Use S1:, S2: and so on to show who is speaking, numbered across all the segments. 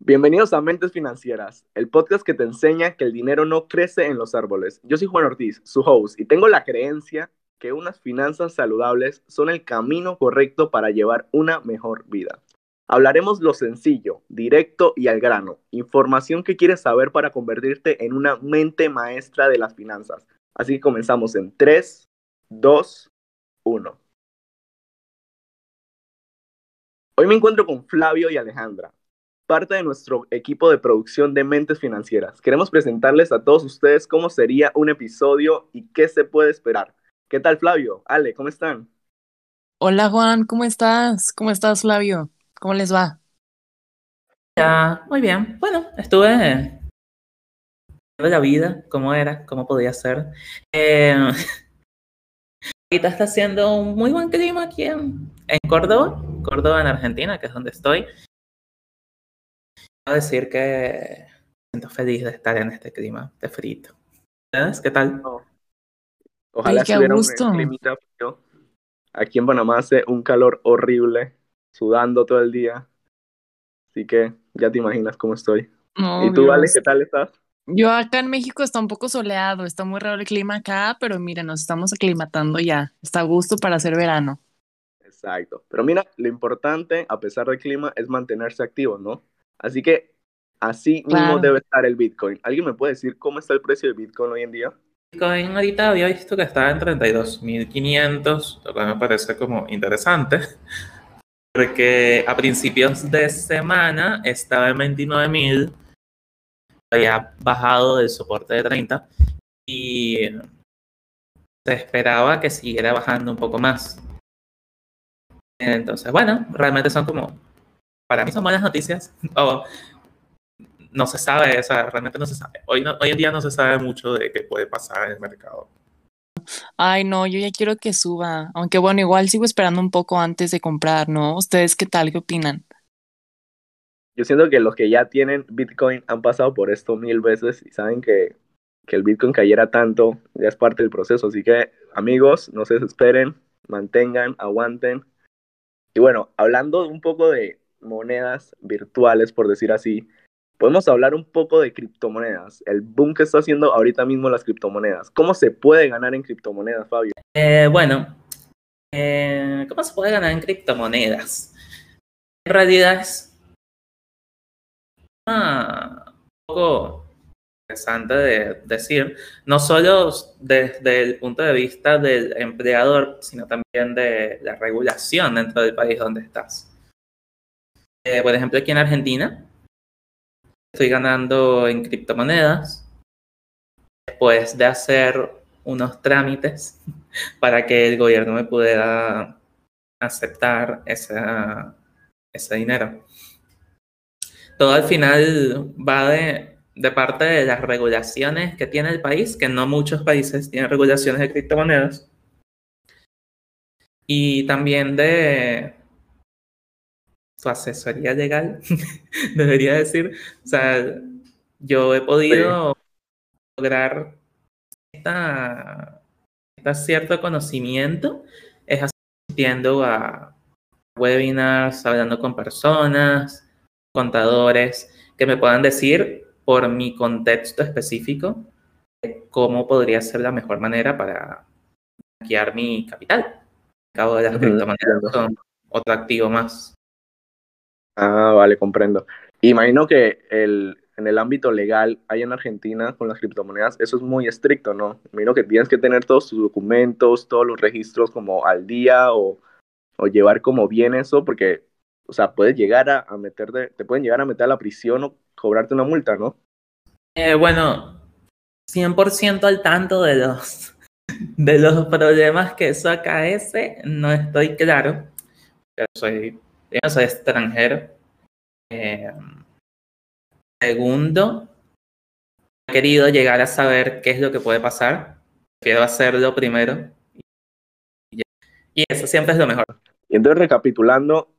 S1: Bienvenidos a Mentes Financieras, el podcast que te enseña que el dinero no crece en los árboles. Yo soy Juan Ortiz, su host, y tengo la creencia que unas finanzas saludables son el camino correcto para llevar una mejor vida. Hablaremos lo sencillo, directo y al grano, información que quieres saber para convertirte en una mente maestra de las finanzas. Así que comenzamos en 3, 2, 1. Hoy me encuentro con Flavio y Alejandra, parte de nuestro equipo de producción de Mentes Financieras. Queremos presentarles a todos ustedes cómo sería un episodio y qué se puede esperar. ¿Qué tal, Flavio? Ale, ¿cómo están?
S2: Hola Juan, ¿cómo estás? ¿Cómo estás, Flavio? ¿Cómo les va?
S3: Ya, muy bien. Bueno, estuve de la vida, cómo era, cómo podía ser. Eh, ahorita está haciendo un muy buen clima aquí en, en Córdoba, Córdoba en Argentina, que es donde estoy decir que siento feliz de estar en este clima de frito. ¿Sabes? ¿Qué tal?
S1: Ojalá
S2: Ay,
S1: estuviera un climita frío. Aquí en Panamá hace un calor horrible, sudando todo el día. Así que ya te imaginas cómo estoy.
S2: No,
S1: ¿Y tú, Ale,
S2: Dios.
S1: qué tal estás?
S2: Yo acá en México está un poco soleado, está muy raro el clima acá, pero mira, nos estamos aclimatando ya. Está a gusto para hacer verano.
S1: Exacto. Pero mira, lo importante, a pesar del clima, es mantenerse activo, ¿no? Así que así mismo debe estar el Bitcoin. ¿Alguien me puede decir cómo está el precio del Bitcoin hoy en día?
S3: Bitcoin ahorita había visto que estaba en 32.500, lo cual me parece como interesante, porque a principios de semana estaba en 29.000, había bajado del soporte de 30 y se esperaba que siguiera bajando un poco más. Entonces, bueno, realmente son como, para mí son buenas noticias, o no se sabe, o sea, realmente no se sabe. Hoy, no- hoy en día no se sabe mucho de qué puede pasar en el mercado.
S2: Ay, no, yo ya quiero que suba, aunque bueno, igual sigo esperando un poco antes de comprar, ¿no? ¿Ustedes qué tal? ¿Qué opinan?
S1: Yo siento que los que ya tienen Bitcoin han pasado por esto mil veces y saben que, que el Bitcoin cayera tanto ya es parte del proceso. Así que, amigos, no se desesperen, mantengan, aguanten. Y bueno, hablando un poco de monedas virtuales, por decir así, podemos hablar un poco de criptomonedas, el boom que está haciendo ahorita mismo las criptomonedas. ¿Cómo se puede ganar en criptomonedas, Fabio?
S3: Eh, bueno, eh, ¿cómo se puede ganar en criptomonedas? En realidad es un poco interesante de decir, no solo desde el punto de vista del empleador, sino también de la regulación dentro del país donde estás. Eh, por ejemplo, aquí en Argentina, estoy ganando en criptomonedas después de hacer unos trámites para que el gobierno me pudiera aceptar esa- ese dinero. Todo al final va de, de parte de las regulaciones que tiene el país, que no muchos países tienen regulaciones de criptomonedas. Y también de su asesoría legal, debería decir. O sea, yo he podido lograr esta, esta cierto conocimiento es asistiendo a webinars, hablando con personas, contadores, que me puedan decir por mi contexto específico cómo podría ser la mejor manera para guiar mi capital. Al cabo de las criptomonedas son otro activo más.
S1: Ah, vale, comprendo. Imagino que el, en el ámbito legal, ahí en Argentina, con las criptomonedas, eso es muy estricto, ¿no? Imagino que tienes que tener todos tus documentos, todos los registros como al día o, o llevar como bien eso, porque, o sea, puedes llegar a, a meterte, te pueden llegar a meter a la prisión o cobrarte una multa, ¿no?
S3: Eh, bueno, 100% al tanto de los, de los problemas que eso acaece, no estoy claro. Soy, no soy extranjero. Eh, segundo, he querido llegar a saber qué es lo que puede pasar. Quiero hacerlo primero. Y, y eso siempre es lo mejor.
S1: Y entonces, recapitulando,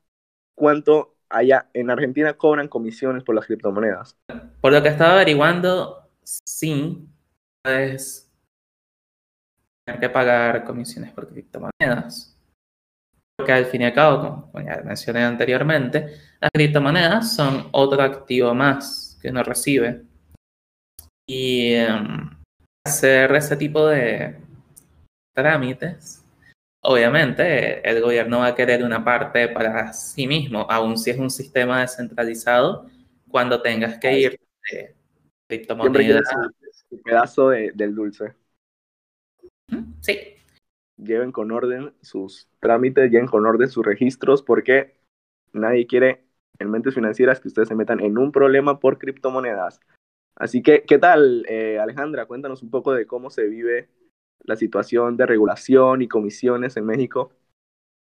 S1: ¿cuánto allá en Argentina cobran comisiones por las criptomonedas?
S3: Por lo que estaba averiguando, sí, puedes tener que pagar comisiones por criptomonedas. Porque al fin y al cabo, como ya mencioné anteriormente, las criptomonedas son otro activo más que uno recibe. Y em, hacer ese tipo de trámites, obviamente el gobierno va a querer una parte para sí mismo, aun si es un sistema descentralizado, cuando tengas que ir de criptomonedas.
S1: Un pedazo del dulce.
S3: Sí.
S1: Lleven con orden sus trámites, lleven con orden sus registros, porque nadie quiere en mentes financieras que ustedes se metan en un problema por criptomonedas. Así que, ¿qué tal, eh, Alejandra? Cuéntanos un poco de cómo se vive la situación de regulación y comisiones en México.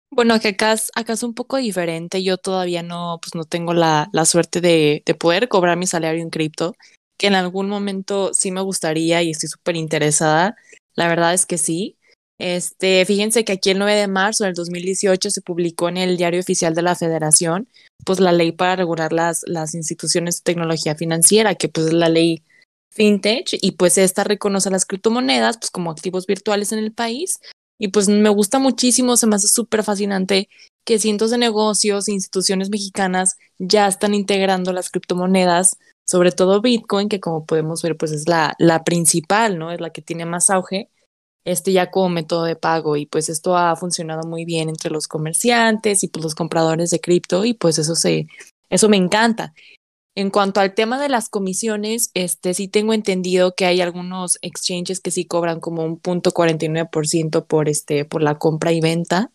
S2: Bueno, que acá acá es un poco diferente. Yo todavía no, pues no tengo la, la suerte de, de, poder cobrar mi salario en cripto, que en algún momento sí me gustaría y estoy súper interesada. La verdad es que sí. Este, fíjense que aquí el 9 de marzo del 2018 se publicó en el Diario Oficial de la Federación, pues la ley para regular las, las instituciones de tecnología financiera, que pues es la ley fintech, y pues esta reconoce las criptomonedas pues como activos virtuales en el país. Y pues me gusta muchísimo, se me hace súper fascinante que cientos de negocios e instituciones mexicanas ya están integrando las criptomonedas, sobre todo Bitcoin, que como podemos ver pues es la, la principal, ¿no? Es la que tiene más auge este ya como método de pago y pues esto ha funcionado muy bien entre los comerciantes y pues los compradores de cripto y pues eso se eso me encanta. En cuanto al tema de las comisiones, este sí tengo entendido que hay algunos exchanges que sí cobran como un punto 49% por este por la compra y venta.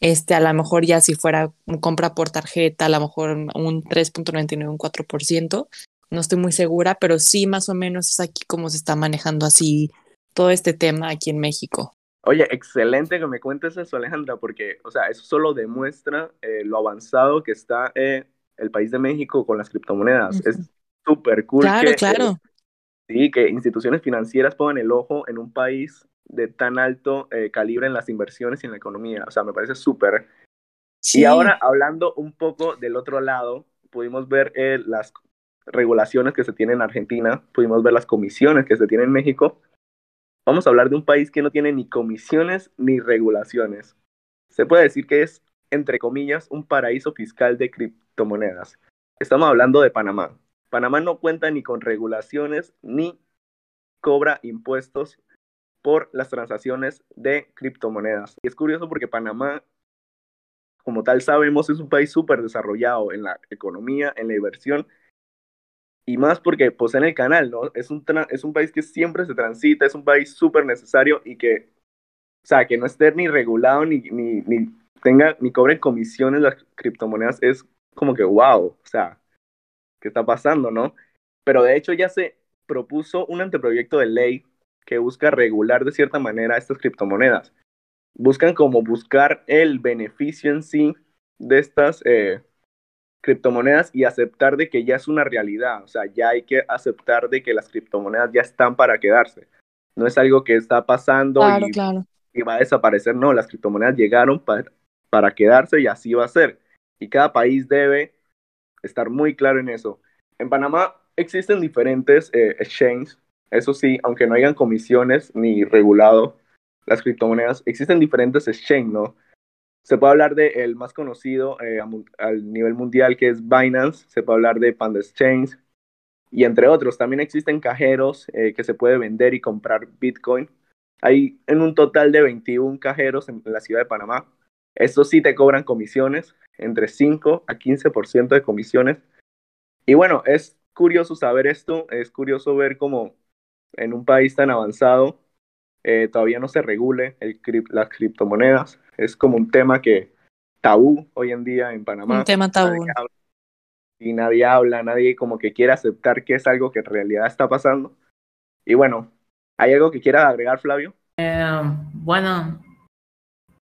S2: Este, a lo mejor ya si fuera compra por tarjeta, a lo mejor un 3.99, un 4%. No estoy muy segura, pero sí más o menos es aquí como se está manejando así todo este tema aquí en México.
S1: Oye, excelente que me cuentes eso, Alejandra, porque, o sea, eso solo demuestra eh, lo avanzado que está eh, el país de México con las criptomonedas. Es súper cool.
S2: Claro, que, claro.
S1: sí, que instituciones financieras pongan el ojo en un país de tan alto eh, calibre en las inversiones y en la economía. O sea, me parece súper. Sí. Y ahora, hablando un poco del otro lado, pudimos ver las regulaciones que se tienen en Argentina, pudimos ver las comisiones que se tienen en México Vamos a hablar de un país que no tiene ni comisiones ni regulaciones. Se puede decir que es, entre comillas, un paraíso fiscal de criptomonedas. Estamos hablando de Panamá. Panamá no cuenta ni con regulaciones ni cobra impuestos por las transacciones de criptomonedas. Y es curioso porque Panamá, como tal sabemos, es un país súper desarrollado en la economía, en la inversión y más porque poseen el canal, ¿no? Es un, es un país que siempre se transita, es un país súper necesario y que, o sea, que no esté ni regulado ni, ni, ni tenga, ni cobre comisiones las criptomonedas es como que wow, o sea, ¿qué está pasando, no? Pero de hecho ya se propuso un anteproyecto de ley que busca regular de cierta manera estas criptomonedas. Buscan como buscar el beneficio en sí de estas eh, criptomonedas y aceptar de que ya es una realidad, o sea, ya hay que aceptar de que las criptomonedas ya están para quedarse. No es algo que está pasando y, y, va a desaparecer, no, las criptomonedas llegaron para, para quedarse y así va a ser. Y cada país debe estar muy claro en eso. En Panamá existen diferentes eh, exchanges, eso sí, aunque no hayan comisiones ni regulado las criptomonedas, existen diferentes exchanges, ¿no? Se puede hablar de el más conocido eh, al nivel mundial que es Binance, se puede hablar de Panda Exchange y entre otros. También existen cajeros eh, que se puede vender y comprar Bitcoin. Hay en un total de 21 cajeros en la ciudad de Panamá. Estos sí te cobran comisiones, entre 5 a 15% de comisiones. Y bueno, es curioso saber esto, es curioso ver cómo en un país tan avanzado eh, todavía no se regule el, las criptomonedas. Es como un tema que tabú hoy en día en Panamá.
S2: Un tema tabú.
S1: y nadie habla, nadie como que quiere aceptar que es algo que en realidad está pasando. Y bueno, ¿hay algo que quiera agregar, Flavio?
S3: Eh, bueno,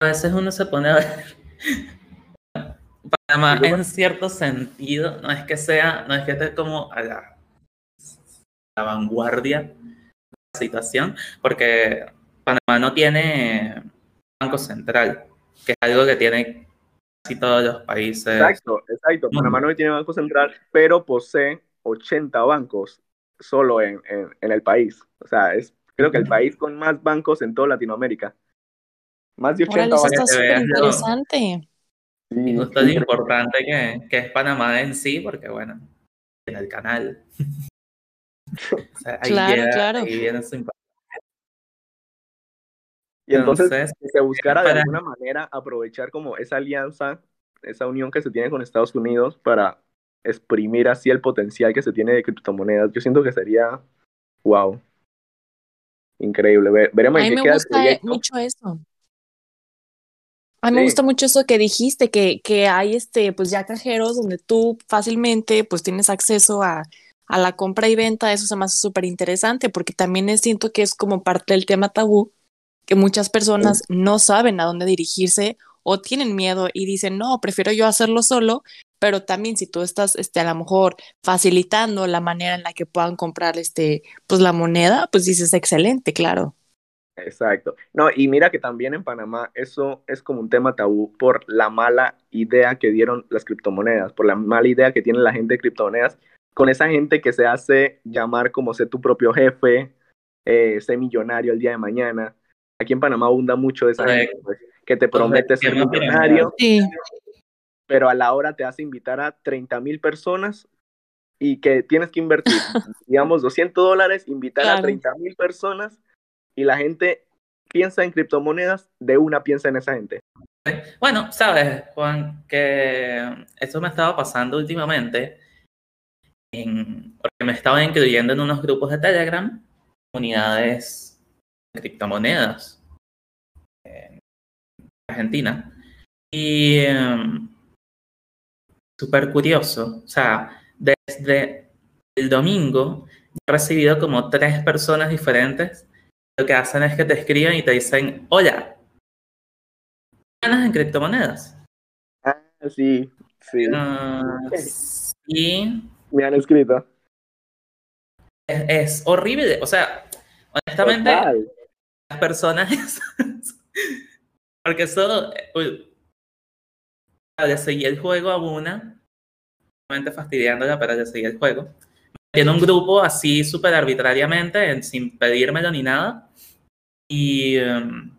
S3: a veces uno se pone a ver. Panamá, en cierto sentido, no es que sea, no es que esté como a la, la vanguardia situación, porque Panamá no tiene banco central, que es algo que tiene casi todos los países.
S1: Exacto, exacto. Panamá no tiene banco central, pero posee 80 bancos solo en, en, el país. O sea, es creo que el país con más bancos en toda Latinoamérica. Más de 80
S2: Órale, eso
S1: dólares.
S2: está súper interesante.
S3: Y justo lo importante que, que es Panamá en sí, porque bueno, en el canal. O sea, ahí
S2: Claro,
S3: llega-
S2: claro.
S3: ahí viene su impacto.
S1: Y entonces,
S3: Entonces,
S1: que se buscara de alguna manera aprovechar como esa alianza, esa unión que se tiene con Estados Unidos para exprimir así el potencial que se tiene de criptomonedas. Yo siento que sería, wow, increíble. Ve- veremos
S2: A
S1: en
S2: mí
S1: qué
S2: me
S1: queda
S2: gusta mucho eso. A mí me gusta mucho eso que dijiste, que, que hay este, pues ya cajeros donde tú fácilmente pues tienes acceso a, a la compra y venta, eso se me hace súper interesante, porque también es- siento que es como parte del tema tabú, que muchas personas no saben a dónde dirigirse o tienen miedo y dicen, no, prefiero yo hacerlo solo, pero también si tú estás este, a lo mejor facilitando la manera en la que puedan comprar este, pues la moneda, pues dices, excelente, claro.
S1: Exacto. No, y mira que también en Panamá eso es como un tema tabú por la mala idea que dieron las criptomonedas, por la mala idea que tiene la gente de criptomonedas, con esa gente que se hace llamar como ser tu propio jefe, eh, ser millonario el día de mañana. Aquí en Panamá abunda mucho esa gente pues, que te promete ser millonario,
S2: Sí.
S1: pero a la hora te hace invitar a 30 mil personas y que tienes que invertir, digamos, 200 dólares, invitar a
S2: Claro.
S1: 30 mil personas y la gente piensa en criptomonedas, de una piensa en esa gente.
S3: Bueno, sabes, Juan, que esto me estaba pasando últimamente, en- porque me estaba incluyendo en unos grupos de Telegram, unidades de criptomonedas en Argentina. Y em, súper curioso, o sea, desde el domingo he recibido como tres personas diferentes. Lo que hacen es que te escriben y te dicen, hola, ganas en criptomonedas.
S1: Ah, sí, sí,
S3: Ah, y
S1: me han escrito.
S3: es, es horrible. O sea, honestamente,
S1: Total.
S3: Las personas. porque eso. le seguí el juego a una, fastidiándola, pero le seguí el juego. Tiene un grupo así súper arbitrariamente, en- sin pedírmelo ni nada. Y. em,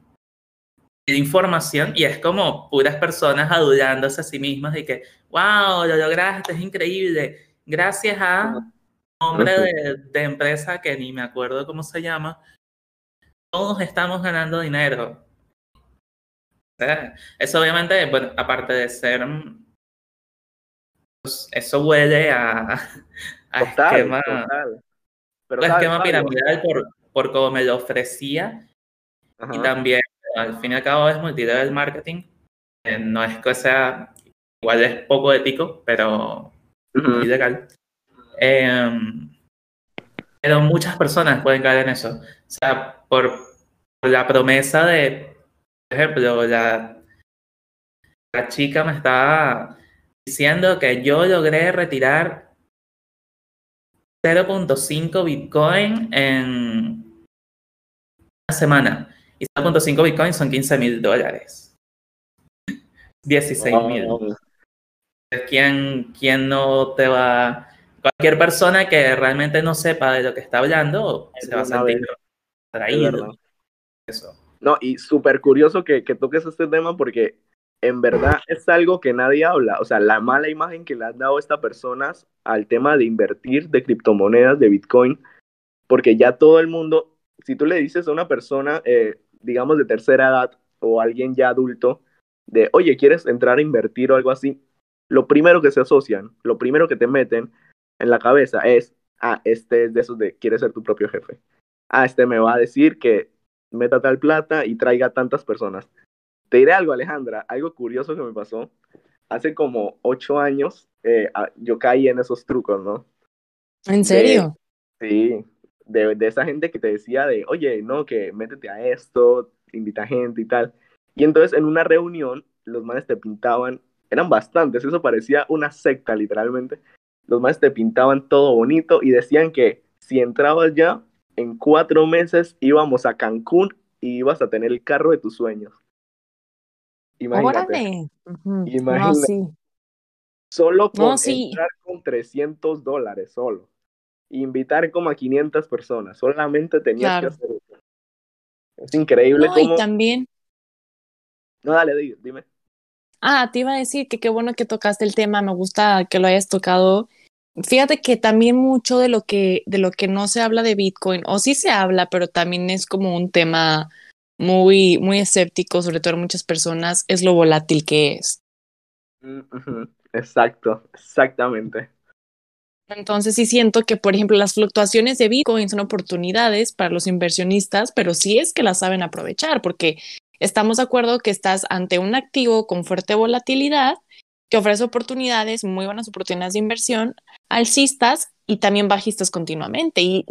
S3: de información y es como puras personas adulándose a sí mismas y que, wow, lo lograste, es increíble. Gracias a hombre de, de empresa que ni me acuerdo cómo se llama, todos estamos ganando dinero. Eso obviamente, bueno, aparte de ser, pues, eso huele a, a
S1: Total,
S3: esquema,
S1: total. Pero
S3: a
S1: ¿sabes
S3: esquema piramidal por, por cómo me lo ofrecía
S1: Ajá.
S3: y también, al fin y al cabo, es multilevel marketing. Eh, no es que sea, igual es poco ético, pero
S1: Ujú.
S3: ilegal. Em, pero muchas personas pueden caer en eso. O sea, por, por la promesa de, por ejemplo, la, la chica me estaba diciendo que yo logré retirar 0.5 Bitcoin en una semana. Y 0.5 Bitcoin son 15 mil dólares. 16 mil.
S1: Wow.
S3: ¿Quién, ¿Quién no te va? Cualquier persona que realmente no sepa de lo que está hablando se va a sentir
S1: vez. Es
S3: atraído.
S1: verdad.
S3: Eso.
S1: No, y súper curioso que, que toques este tema porque en verdad es algo que nadie habla. O sea, la mala imagen que le han dado estas personas al tema de invertir de criptomonedas, de Bitcoin, porque ya todo el mundo, si tú le dices a una persona, eh, digamos, de tercera edad o alguien ya adulto, de, oye, ¿quieres entrar a invertir o algo así? Lo primero que se asocian, lo primero que te meten en la cabeza es, ah, este es de esos de, quieres ser tu propio jefe. Ah, este me va a decir que meta tal plata y traiga tantas personas. Te diré algo, Alejandra, algo curioso que me pasó. Hace como ocho años eh, ah, yo caí en esos trucos, ¿no?
S2: ¿En serio?
S1: Sí, de, de esa gente que te decía de, oye, no, que métete a esto, invita gente y tal. Y entonces en una reunión los manes te pintaban, eran bastantes, eso parecía una secta literalmente. Los manes te pintaban todo bonito y decían que si entrabas ya, en cuatro meses íbamos a Cancún y ibas a tener el carro de tus sueños. Imagínate,
S2: Órale. Ujú. No,
S1: Imagínate.
S2: sí.
S1: solo con
S2: No, sí.
S1: entrar con 300 dólares solo. Invitar como a 500 personas, solamente tenías
S2: Claro.
S1: que hacer eso. Es increíble
S2: No, y
S1: cómo
S2: también,
S1: No, dale, dime.
S2: Ah, te iba a decir que qué bueno que tocaste el tema, me gusta que lo hayas tocado. Fíjate que también mucho de lo que de lo que no se habla de Bitcoin o sí se habla, pero también es como un tema muy muy escéptico, sobre todo en muchas personas, es lo volátil que es.
S1: Mm, Exacto, exactamente.
S2: Entonces sí siento que, por ejemplo, las fluctuaciones de Bitcoin son oportunidades para los inversionistas, pero sí es que las saben aprovechar, porque Estamos de acuerdo que estás ante un activo con fuerte volatilidad que ofrece oportunidades, muy buenas oportunidades de inversión, alcistas y también bajistas continuamente. Y,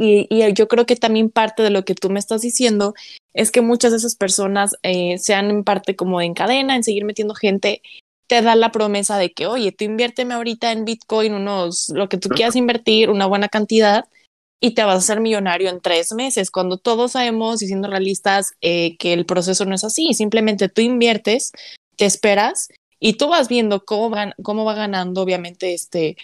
S2: yo creo que también parte de lo que tú me estás diciendo es que muchas de esas personas eh, sean en parte como en cadena, en seguir metiendo gente, te da la promesa de que, oye, tú inviérteme ahorita en Bitcoin unos, lo que tú quieras invertir, una buena cantidad, y te vas a hacer millonario en tres meses, cuando todos sabemos y siendo realistas eh, que el proceso no es así, simplemente tú inviertes, te esperas y tú vas viendo cómo, van, cómo va ganando, obviamente, este,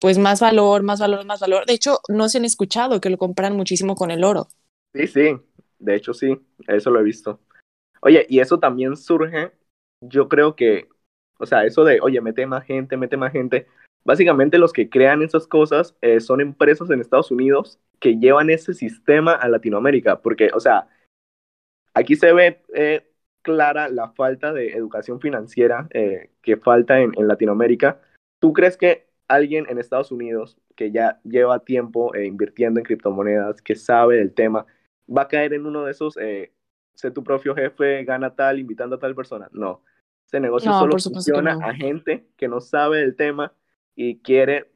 S2: pues más valor, más valor, más valor. De hecho, no se han escuchado que lo compran muchísimo con el oro.
S1: Sí, sí, de hecho sí, eso lo he visto. Oye, y eso también surge, yo creo que, o sea, eso de, oye, mete más gente, mete más gente, Básicamente los que crean esas cosas eh, son empresas en Estados Unidos que llevan ese sistema a Latinoamérica, porque, o sea, aquí se ve eh, clara la falta de educación financiera eh, que falta en, en, Latinoamérica. ¿Tú crees que alguien en Estados Unidos que ya lleva tiempo invirtiendo en criptomonedas, que sabe del tema, va a caer en uno de esos, sé tu propio jefe, gana tal, invitando a tal persona? No. Ese negocio solo funciona a gente que no sabe del tema y quiere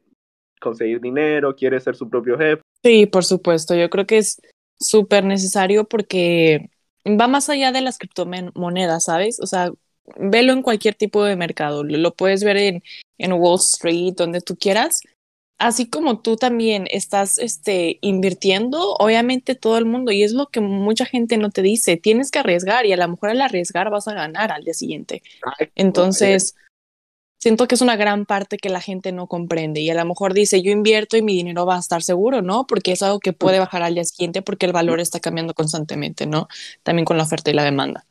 S1: conseguir dinero, quiere ser su propio jefe.
S2: Sí, por supuesto, yo creo que es súper necesario porque va más allá de las criptomonedas, ¿sabes? O sea, velo en cualquier tipo de mercado, lo puedes ver en, en Wall Street, donde tú quieras. Así como tú también estás este, invirtiendo, obviamente todo el mundo, y es lo que mucha gente no te dice, tienes que arriesgar y a lo mejor al arriesgar vas a ganar al día siguiente. Entonces, siento que es una gran parte que la gente no comprende y a lo mejor dice, yo invierto y mi dinero va a estar seguro, ¿no? Porque es algo que puede bajar al día siguiente porque el valor está cambiando constantemente, ¿no? También con la oferta y la demanda.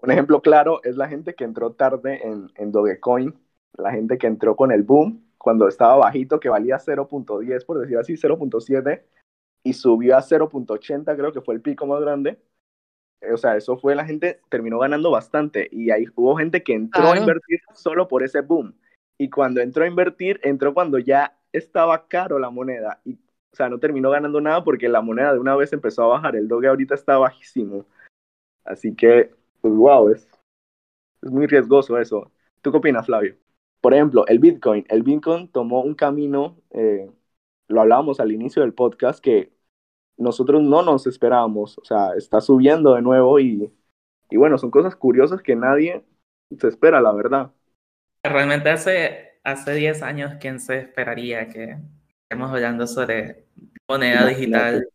S1: Un ejemplo claro es la gente que entró tarde en, en Dogecoin, la gente que entró con el boom cuando estaba bajito, que valía 0.10, por decir así, 0.7, y subió a 0.80, creo que fue el pico más grande o sea, eso fue la gente terminó ganando bastante y ahí hubo gente que entró a invertir solo por ese boom. Y cuando entró a invertir, entró cuando ya estaba caro la moneda y o sea, no terminó ganando nada porque la moneda de una vez empezó a bajar, el doge ahorita está bajísimo. Así que pues wow, es es muy riesgoso eso. ¿Tú qué opinas, Flavio? Por ejemplo, el Bitcoin. El Bitcoin tomó un camino, eh, lo hablábamos al inicio del podcast, que nosotros no nos esperábamos. O sea, está subiendo de nuevo y, y bueno, son cosas curiosas que nadie se espera, la verdad.
S3: Realmente hace, hace 10 años, ¿quién se esperaría que estemos hablando sobre moneda digital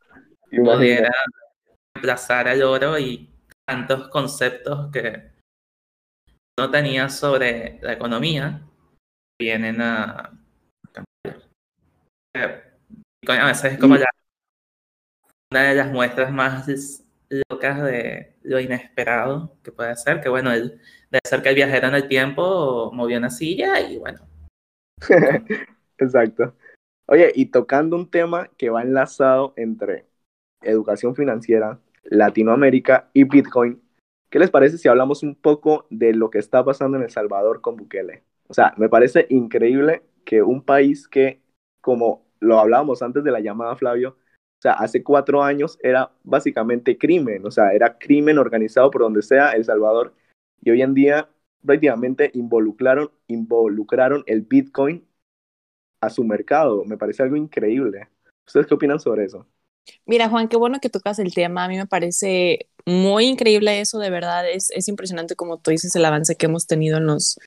S3: pudiera reemplazar al oro y tantos conceptos que no tenía sobre la economía vienen a cambiar. A veces es como la una de las muestras más locas de lo inesperado que puede ser, que bueno, el, de ser que el viajero en el tiempo movió una silla y bueno.
S1: Exacto. Oye, y tocando un tema que va enlazado entre educación financiera, Latinoamérica y Bitcoin, ¿qué les parece si hablamos un poco de lo que está pasando en El Salvador con Bukele? O sea, me parece increíble que un país que, como lo hablábamos antes de la llamada, Flavio, o sea, hace cuatro años era básicamente crimen, o sea, era crimen organizado por donde sea El Salvador. Y hoy en día prácticamente involucraron, involucraron el Bitcoin a su mercado. Me parece algo increíble. ¿Ustedes qué opinan sobre eso?
S2: Mira, Juan, qué bueno que tocas el tema. A mí me parece muy increíble eso, de verdad. Es, es impresionante, como tú dices, el avance que hemos tenido en los,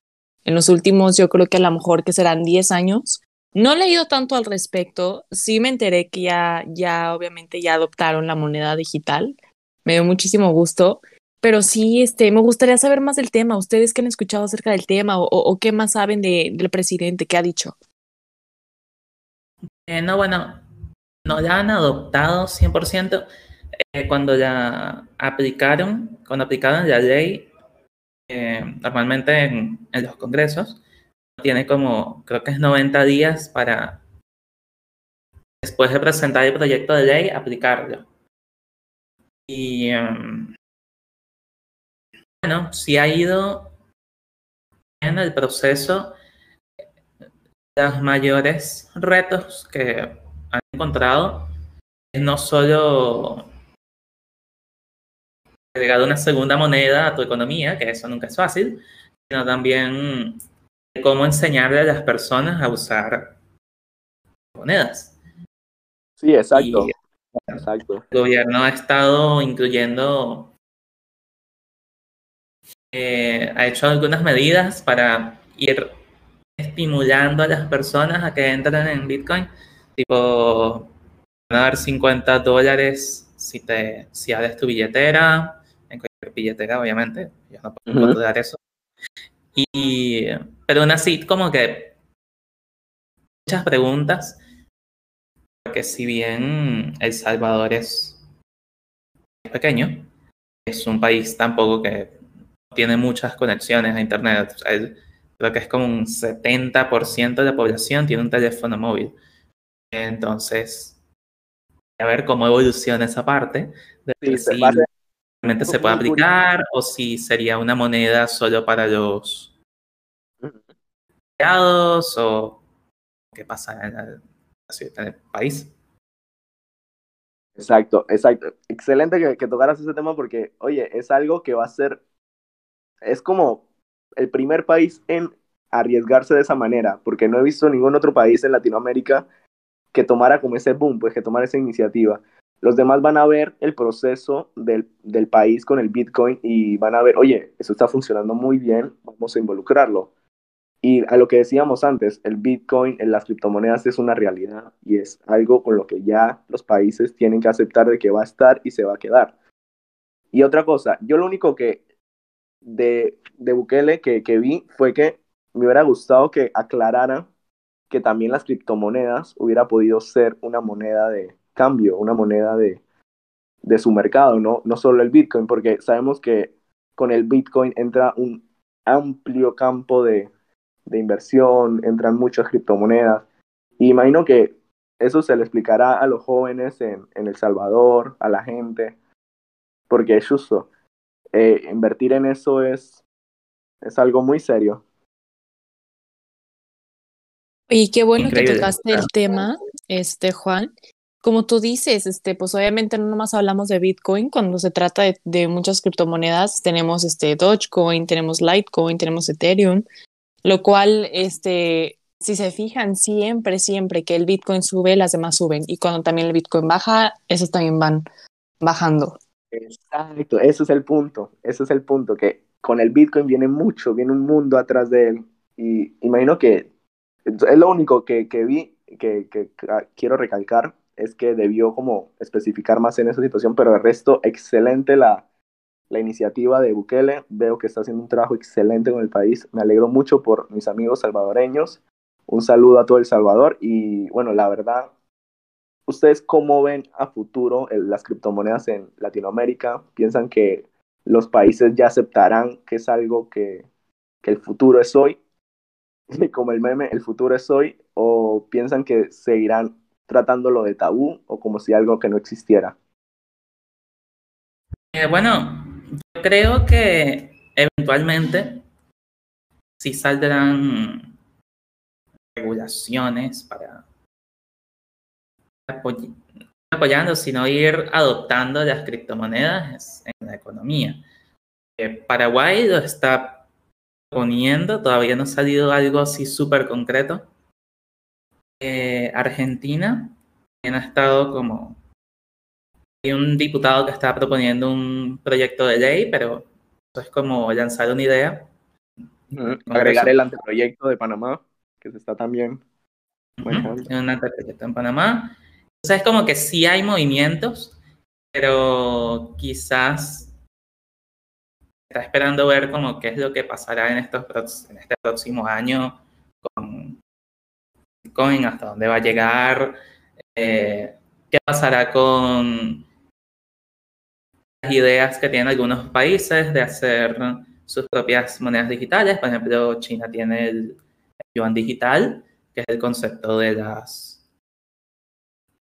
S2: en los últimos, yo creo que a lo mejor que serán 10 años. No he leído tanto al respecto, sí me enteré que ya, ya obviamente ya adoptaron la moneda digital, me dio muchísimo gusto, pero sí, este, me gustaría saber más del tema, ustedes que han escuchado acerca del tema o, qué más saben de, del presidente, qué ha dicho.
S3: Eh, no, bueno, no la han adoptado 100%. Eh, cuando ya aplicaron, cuando aplicaron la ley, eh, normalmente en, en, los congresos, tiene como, creo que es 90 días para, después de presentar el proyecto de ley, aplicarlo. Y um, bueno, si ha ido en el proceso, los mayores retos que han encontrado es no solo agregar una segunda moneda a tu economía, que eso nunca es fácil, sino también cómo enseñarle a las personas a usar monedas.
S1: Sí, exacto. exacto.
S3: El gobierno ha estado incluyendo, eh, ha hecho algunas medidas para ir estimulando a las personas a que entren en Bitcoin, tipo, van a dar 50 dólares si, te, si abres tu billetera, en cualquier billetera, obviamente, yo no puedo dar eso. Y, pero aún así, como que muchas preguntas, porque si bien El Salvador es pequeño, es un país tampoco que tiene muchas conexiones a Internet. creo que es como un 70% de la población tiene un teléfono móvil. Entonces, a ver cómo evoluciona esa parte. De si realmente se puede aplicar o si sería una moneda solo para los empleados o qué pasa en el, país.
S1: Exacto, exacto. Excelente que, que, tocaras ese tema porque, oye, es algo que va a ser, es como el primer país en arriesgarse de esa manera, porque no he visto ningún otro país en Latinoamérica que tomara como ese boom, pues que tomara esa iniciativa. Los demás van a ver el proceso del, del país con el Bitcoin y van a ver, oye, eso está funcionando muy bien, vamos a involucrarlo. Y a lo que decíamos antes, el Bitcoin en las criptomonedas es una realidad y es algo con lo que ya los países tienen que aceptar de que va a estar y se va a quedar. Y otra cosa, yo lo único que de, de Bukele que, que vi fue que me hubiera gustado que aclarara que también las criptomonedas hubiera podido ser una moneda de cambio, una moneda de, de su mercado, ¿no? no solo el Bitcoin, porque sabemos que con el Bitcoin entra un amplio campo de, de inversión, entran muchas criptomonedas. Y imagino que eso se le explicará a los jóvenes en, en El Salvador, a la gente, porque es justo. Eh, invertir en eso es, es algo muy serio.
S2: Y qué bueno que tocaste el tema, este Juan. Como tú dices, este, pues obviamente no nomás hablamos de Bitcoin, cuando se trata de, de muchas criptomonedas, tenemos este Dogecoin, tenemos Litecoin, tenemos Ethereum, lo cual, este, si se fijan, siempre, siempre que el Bitcoin sube, las demás suben. Y cuando también el Bitcoin baja, esos también van bajando.
S1: Exacto, eso es el punto, eso es el punto, que con el Bitcoin viene mucho, viene un mundo atrás de él. Y imagino que es lo único que, que vi, que, que, quiero recalcar, es que debió como especificar más en esa situación, pero el resto, excelente la, la iniciativa de Bukele. Veo que está haciendo un trabajo excelente con el país. Me alegro mucho por mis amigos salvadoreños. Un saludo a todo El Salvador y bueno, la verdad, ¿ustedes cómo ven a futuro las criptomonedas en Latinoamérica? ¿Piensan que los países ya aceptarán que es algo que, que el futuro es hoy? Como el meme, el futuro es hoy, o piensan que seguirán tratándolo de tabú o como si algo que no existiera?
S3: Eh, bueno, yo creo que eventualmente sí saldrán regulaciones para apoyando, sino ir adoptando las criptomonedas en la economía. Eh, Paraguay lo está poniendo, todavía no ha salido algo así súper concreto. Eh, Argentina también ha estado como hay un diputado que está proponiendo un proyecto de ley, pero eso es como lanzar una idea.
S1: Agregar el anteproyecto de Panamá, que se está también
S3: Un anteproyecto en Panamá. O sea, es como que sí hay movimientos, pero quizás está esperando ver como qué es lo que pasará en, estos, en este próximo año con Bitcoin, hasta dónde va a llegar, eh, qué pasará con ideas que tienen algunos países de hacer sus propias monedas digitales. Por ejemplo, China tiene el yuan digital, que es el concepto de las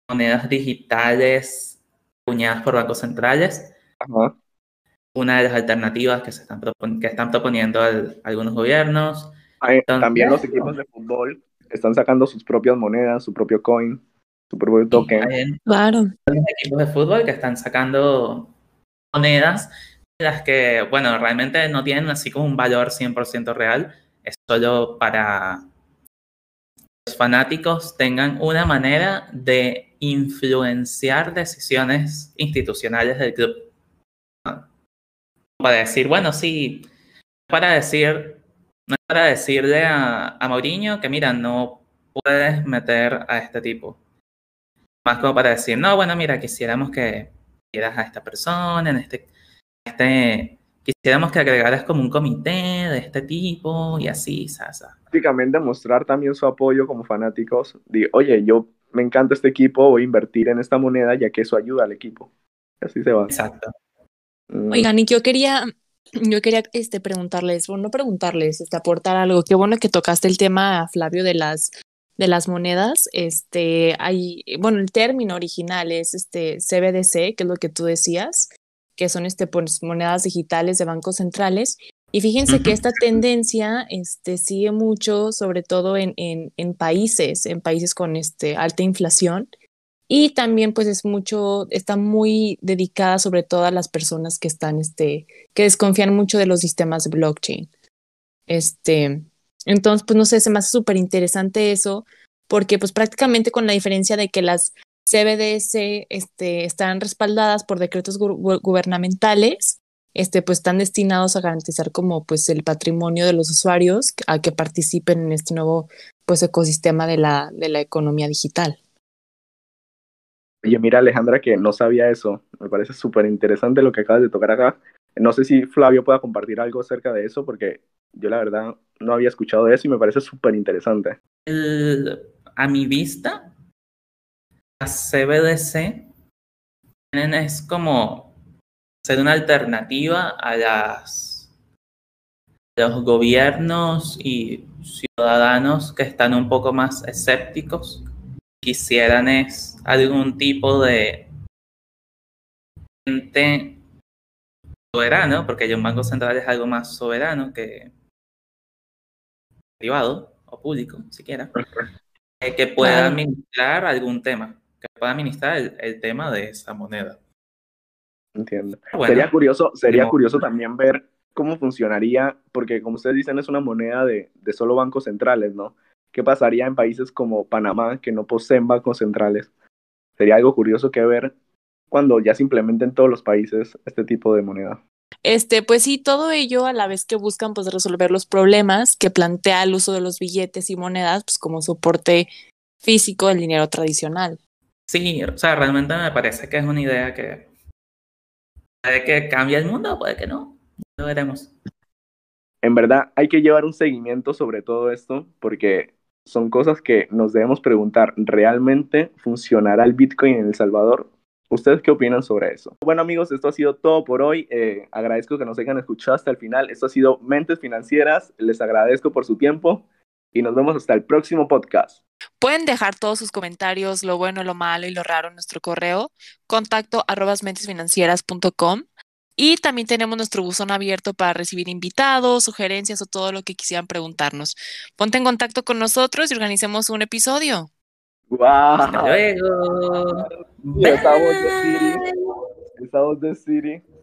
S3: monedas digitales acuñadas por bancos centrales. Una de las alternativas que, se están, que están proponiendo algunos gobiernos.
S1: también los equipos de fútbol están sacando sus propias monedas, su propio coin, su propio token.
S2: Claro.
S3: Hay equipos de fútbol que están sacando monedas las que, bueno, realmente no tienen así como un valor 100% real, es solo para los fanáticos tengan una manera de influenciar decisiones institucionales del club. Para decir, bueno, sí, para decir, no es para decirle a, a Mourinho que mira, no puedes meter a este tipo. Más como para decir, no, bueno, mira, quisiéramos que quieras a esta persona, en este este, quisiéramos que agregaras como un comité de este tipo y así, Sasa.
S1: Básicamente mostrar también su apoyo como fanáticos. De, Oye, yo me encanta este equipo, voy a invertir en esta moneda ya que eso ayuda al equipo. Así se va.
S3: Exacto.
S2: Mm. Oigan, y yo quería, yo quería este, preguntarles, bueno, no preguntarles, este, aportar algo. Qué bueno que tocaste el tema, Flavio, de las de las monedas, este, hay, bueno, el término original es este CBDC, que es lo que tú decías, que son este, pues, monedas digitales de bancos centrales. Y fíjense que esta tendencia este, sigue mucho, sobre todo en, en, en, países, en países con este, alta inflación. Y también pues es mucho, está muy dedicada sobre todo a las personas que están, este, que desconfían mucho de los sistemas de blockchain. Este, entonces, pues no sé, se me hace súper interesante eso, porque pues prácticamente con la diferencia de que las CBDS este, están respaldadas por decretos gubernamentales, este, pues están destinados a garantizar como pues el patrimonio de los usuarios a que participen en este nuevo pues ecosistema de la, de la economía digital.
S1: Oye, mira Alejandra que no sabía eso, me parece súper interesante lo que acabas de tocar acá. No sé si Flavio pueda compartir algo acerca de eso, porque yo la verdad no había escuchado eso y me parece súper interesante.
S3: A mi vista, las CBDC es como ser una alternativa a las los gobiernos y ciudadanos que están un poco más escépticos quisieran es algún tipo de ente soberano, porque un banco central es algo más soberano que privado o público, siquiera, eh, que pueda administrar algún tema que pueda administrar el, tema de esa moneda.
S1: Entiendo. sería curioso, sería curioso también ver cómo funcionaría, porque como ustedes dicen, es una moneda de, de solo bancos centrales, ¿no? ¿Qué pasaría en países como Panamá, que no poseen bancos centrales? Sería algo curioso que ver cuando ya se implementen en todos los países este tipo de moneda.
S2: Este, pues sí, todo ello a la vez que buscan pues resolver los problemas que plantea el uso de los billetes y monedas pues como soporte físico del dinero tradicional.
S3: Sí, o sea, realmente me parece que es una idea que puede que cambie el mundo, puede que no. Lo veremos.
S1: En verdad, hay que llevar un seguimiento sobre todo esto porque son cosas que nos debemos preguntar. ¿Realmente funcionará el Bitcoin en El Salvador? ¿Ustedes qué opinan sobre eso? Bueno amigos, esto ha sido todo por hoy. Eh, agradezco que nos hayan escuchado hasta el final. Esto ha sido Mentes Financieras. Les agradezco por su tiempo y nos vemos hasta el próximo podcast.
S2: Pueden dejar todos sus comentarios, lo bueno, lo malo y lo raro en nuestro correo, contacto mentesfinancieras.com. Y también tenemos nuestro buzón abierto para recibir invitados, sugerencias o todo lo que quisieran preguntarnos. Ponte en contacto con nosotros y organicemos un episodio.
S1: ¡Wow! Hasta luego. Estamos de City. Estamos de City.